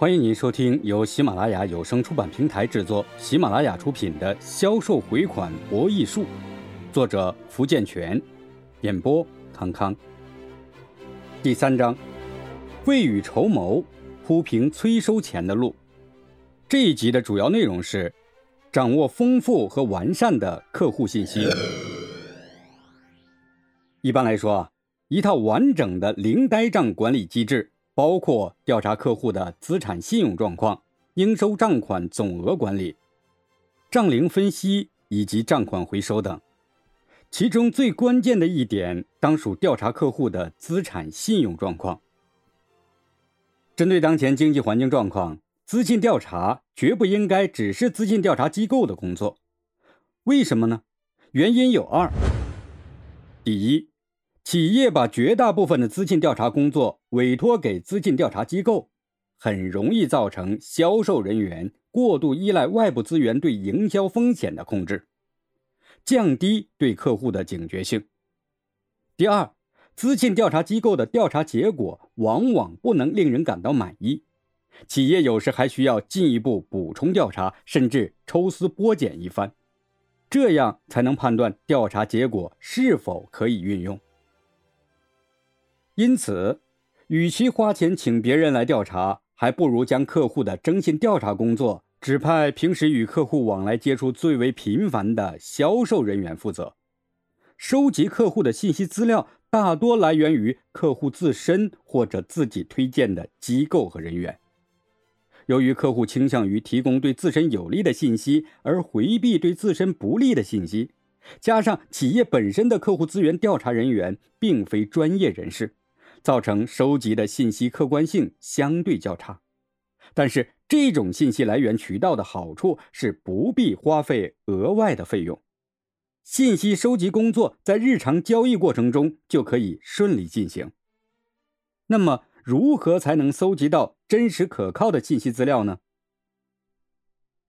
欢迎您收听由喜马拉雅有声出版平台制作、喜马拉雅出品的《销售回款博弈术》，作者福建泉，演播康康。第三章，未雨绸缪，铺平催收钱的路。这一集的主要内容是掌握丰富和完善的客户信息。一般来说啊，一套完整的零呆账管理机制，包括调查客户的资产信用状况、应收账款总额管理、账龄分析以及账款回收等。其中最关键的一点，当属调查客户的资产信用状况。针对当前经济环境状况，资信调查绝不应该只是资信调查机构的工作。为什么呢？原因有二：第一，企业把绝大部分的资信调查工作委托给资信调查机构，很容易造成销售人员过度依赖外部资源对营销风险的控制。降低对客户的警觉性。第二，资信调查机构的调查结果往往不能令人感到满意，企业有时还需要进一步补充调查，甚至抽丝剥茧一番，这样才能判断调查结果是否可以运用。因此，与其花钱请别人来调查，还不如将客户的征信调查工作。指派平时与客户往来接触最为频繁的销售人员负责，收集客户的信息资料大多来源于客户自身或者自己推荐的机构和人员。由于客户倾向于提供对自身有利的信息，而回避对自身不利的信息，加上企业本身的客户资源调查人员并非专业人士，造成收集的信息客观性相对较差。但是，这种信息来源渠道的好处是不必花费额外的费用，信息收集工作在日常交易过程中就可以顺利进行。那么，如何才能搜集到真实可靠的信息资料呢？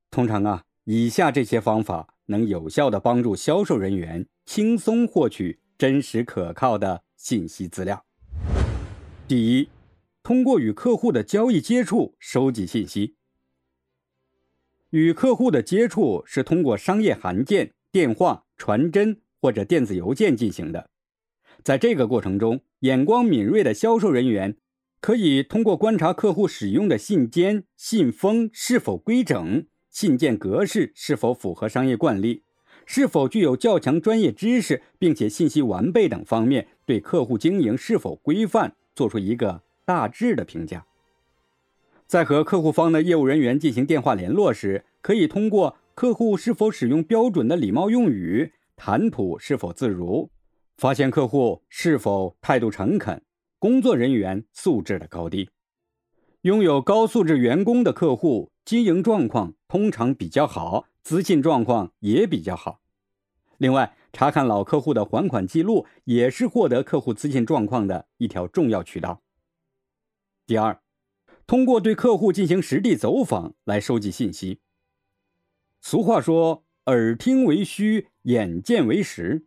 通常啊，以下这些方法能有效的帮助销售人员轻松获取真实可靠的信息资料。第一。通过与客户的交易接触收集信息。与客户的接触是通过商业函件、电话、传真或者电子邮件进行的。在这个过程中，眼光敏锐的销售人员可以通过观察客户使用的信笺、信封是否规整、信件格式是否符合商业惯例、是否具有较强专业知识，并且信息完备等方面，对客户经营是否规范做出一个。大致的评价，在和客户方的业务人员进行电话联络时，可以通过客户是否使用标准的礼貌用语、谈吐是否自如，发现客户是否态度诚恳、工作人员素质的高低。拥有高素质员工的客户，经营状况通常比较好，资信状况也比较好。另外，查看老客户的还款记录，也是获得客户资信状况的一条重要渠道。第二，通过对客户进行实地走访来收集信息。俗话说“耳听为虚，眼见为实”。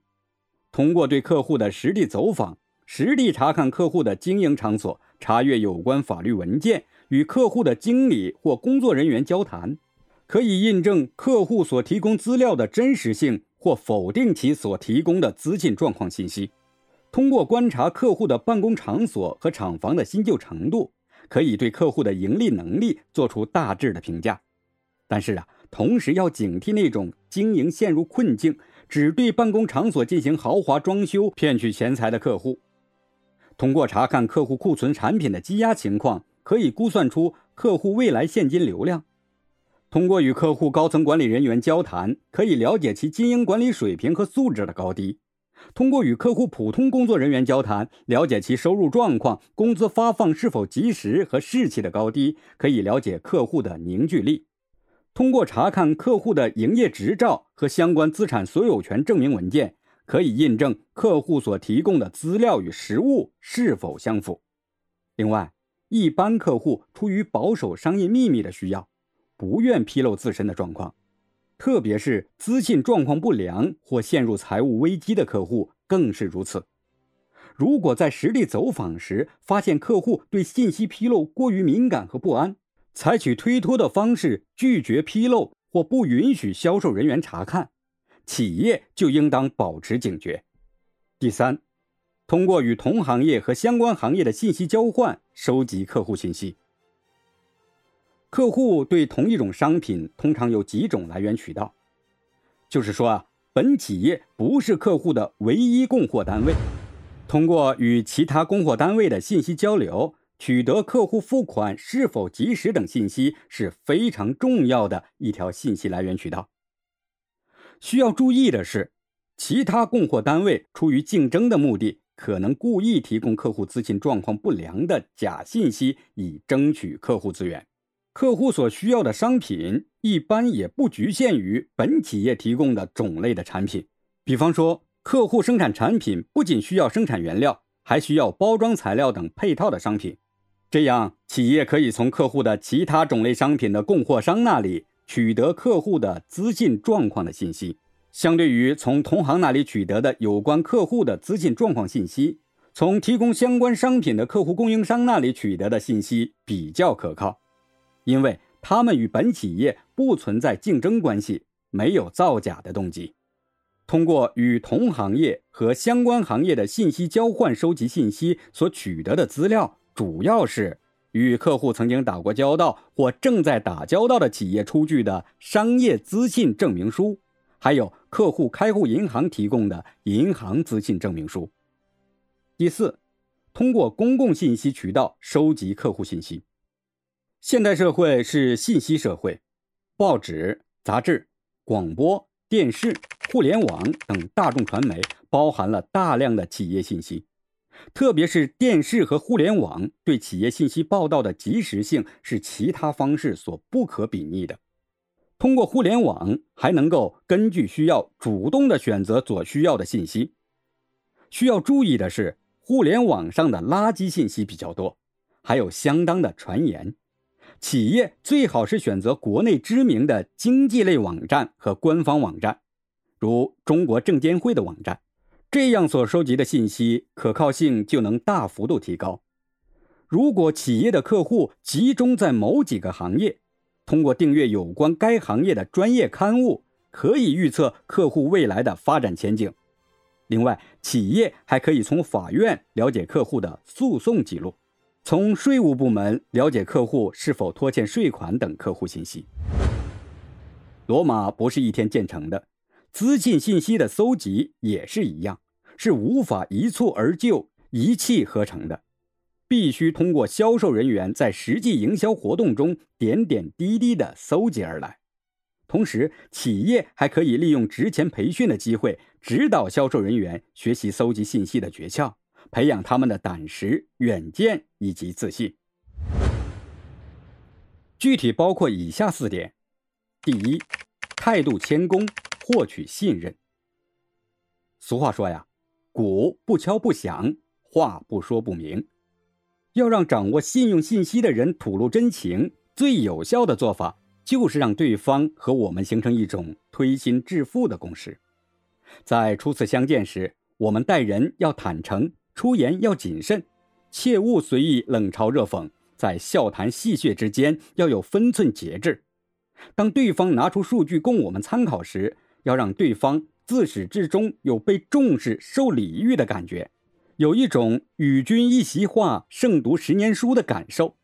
通过对客户的实地走访，实地查看客户的经营场所，查阅有关法律文件，与客户的经理或工作人员交谈，可以印证客户所提供资料的真实性，或否定其所提供的资金状况信息。通过观察客户的办公场所和厂房的新旧程度，可以对客户的盈利能力做出大致的评价。但是啊，同时要警惕那种经营陷入困境，只对办公场所进行豪华装修骗取钱财的客户。通过查看客户库存产品的积压情况，可以估算出客户未来现金流量。通过与客户高层管理人员交谈，可以了解其经营管理水平和素质的高低。通过与客户普通工作人员交谈，了解其收入状况、工资发放是否及时和士气的高低，可以了解客户的凝聚力。通过查看客户的营业执照和相关资产所有权证明文件，可以印证客户所提供的资料与实物是否相符。另外，一般客户出于保守商业秘密的需要，不愿披露自身的状况。特别是资信状况不良或陷入财务危机的客户更是如此。如果在实地走访时发现客户对信息披露过于敏感和不安，采取推脱的方式拒绝披露或不允许销售人员查看，企业就应当保持警觉。第三，通过与同行业和相关行业的信息交换，收集客户信息。客户对同一种商品通常有几种来源渠道，就是说啊，本企业不是客户的唯一供货单位，通过与其他供货单位的信息交流。取得客户付款是否及时等信息是非常重要的一条信息来源渠道。需要注意的是，其他供货单位出于竞争的目的，可能故意提供客户资金状况不良的假信息，以争取客户资源。客户所需要的商品一般也不局限于本企业提供的种类的产品。比方说，客户生产产品不仅需要生产原料，还需要包装材料等配套的商品。这样，企业可以从客户的其他种类商品的供货商那里取得客户的资信状况的信息，相对于从同行那里取得的有关客户的资信状况信息，从提供相关商品的客户供应商那里取得的信息比较可靠，因为他们与本企业不存在竞争关系，没有造假的动机。通过与同行业和相关行业的信息交换收集信息所取得的资料。主要是与客户曾经打过交道或正在打交道的企业出具的商业资信证明书，还有客户开户银行提供的银行资信证明书。第四，通过公共信息渠道收集客户信息。现代社会是信息社会，报纸、杂志、广播电视、互联网等大众传媒包含了大量的企业信息。特别是电视和互联网对企业信息报道的及时性是其他方式所不可比拟的。通过互联网，还能够根据需要主动的选择所需要的信息。需要注意的是，互联网上的垃圾信息比较多，还有相当的传言。企业最好是选择国内知名的经济类网站和官方网站，如中国证监会的网站。这样所收集的信息可靠性就能大幅度提高。如果企业的客户集中在某几个行业，通过订阅有关该行业的专业刊物，可以预测客户未来的发展前景。另外，企业还可以从法院了解客户的诉讼记录，从税务部门了解客户是否拖欠税款等客户信息。罗马不是一天建成的，资信信息的搜集也是一样。是无法一蹴而就、一气呵成的，必须通过销售人员在实际营销活动中点点滴滴的搜集而来。同时，企业还可以利用职前培训的机会，指导销售人员学习搜集信息的诀窍，培养他们的胆识、远见以及自信。具体包括以下四点：第一，态度谦恭，获取信任。俗话说呀。鼓不敲不响，话不说不明。要让掌握信用信息的人吐露真情，最有效的做法就是让对方和我们形成一种推心置腹的共识。在初次相见时，我们待人要坦诚，出言要谨慎，切勿随意冷嘲热讽。在笑谈戏谑之间，要有分寸节制。当对方拿出数据供我们参考时，要让对方。自始至终有被重视、受礼遇的感觉，有一种与君一席话胜读十年书的感受。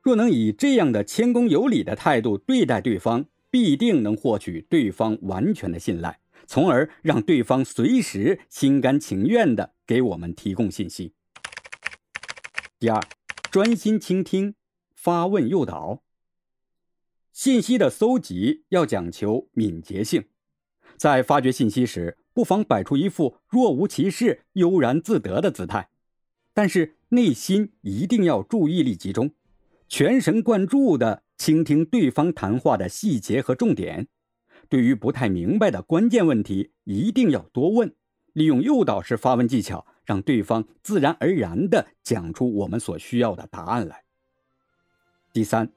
若能以这样的谦恭有礼的态度对待对方，必定能获取对方完全的信赖，从而让对方随时心甘情愿地给我们提供信息。第二，专心倾听，发问诱导。信息的搜集要讲求敏捷性。在发掘信息时，不妨摆出一副若无其事、悠然自得的姿态，但是内心一定要注意力集中，全神贯注地倾听对方谈话的细节和重点。对于不太明白的关键问题，一定要多问，利用诱导式发问技巧，让对方自然而然地讲出我们所需要的答案来。第三，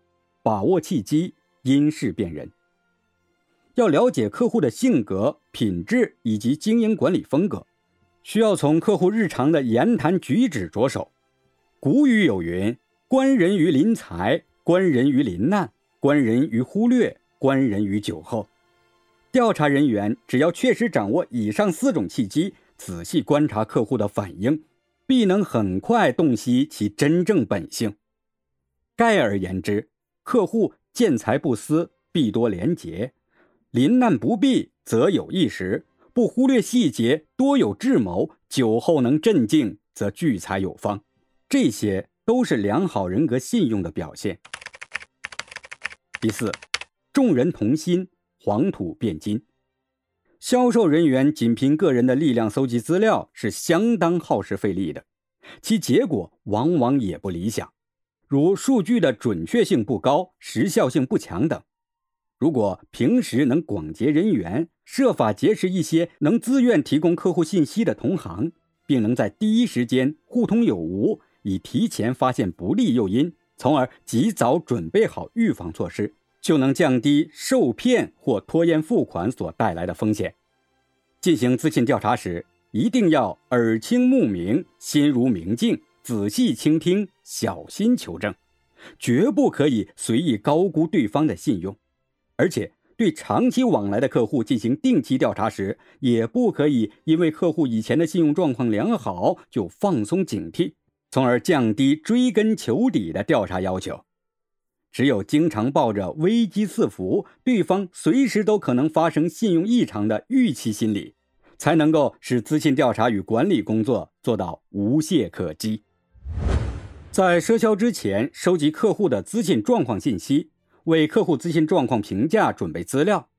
把握契机，因事辨人。要了解客户的性格、品质以及经营管理风格，需要从客户日常的言谈举止着手。古语有云：“观人于临财，观人于临难，观人于忽略，观人于酒后。调查人员只要确实掌握以上四种契机，仔细观察客户的反应，必能很快洞悉其真正本性。概而言之，客户见财不思，必多廉洁；临难不避，则有一时；不忽略细节，多有智谋；酒后能镇静，则聚财有方。这些都是良好人格信用的表现。第四，众人同心。黄土变金，销售人员仅凭个人的力量搜集资料是相当耗时费力的，其结果往往也不理想，如数据的准确性不高、时效性不强等。如果平时能广结人缘，设法结识一些能自愿提供客户信息的同行，并能在第一时间互通有无，以提前发现不利诱因，从而及早准备好预防措施。就能降低受骗或拖延付款所带来的风险。进行资信调查时，一定要耳清目明、心如明镜，仔细倾听，小心求证，绝不可以随意高估对方的信用。而且，对长期往来的客户进行定期调查时，也不可以因为客户以前的信用状况良好就放松警惕，从而降低追根求底的调查要求。只有经常抱着危机四伏、对方随时都可能发生信用异常的预期心理，才能够使资信调查与管理工作做到无懈可击。在赊销之前，收集客户的资信状况信息，为客户资信状况评价准备资料，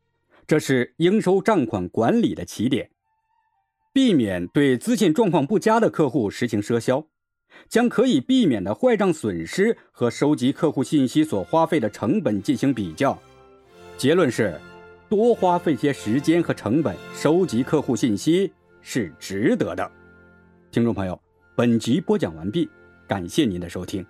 这是应收账款管理的起点，避免对资信状况不佳的客户实行赊销。将可以避免的坏账损失和收集客户信息所花费的成本进行比较，结论是，多花费些时间和成本收集客户信息是值得的。听众朋友，本集播讲完毕，感谢您的收听。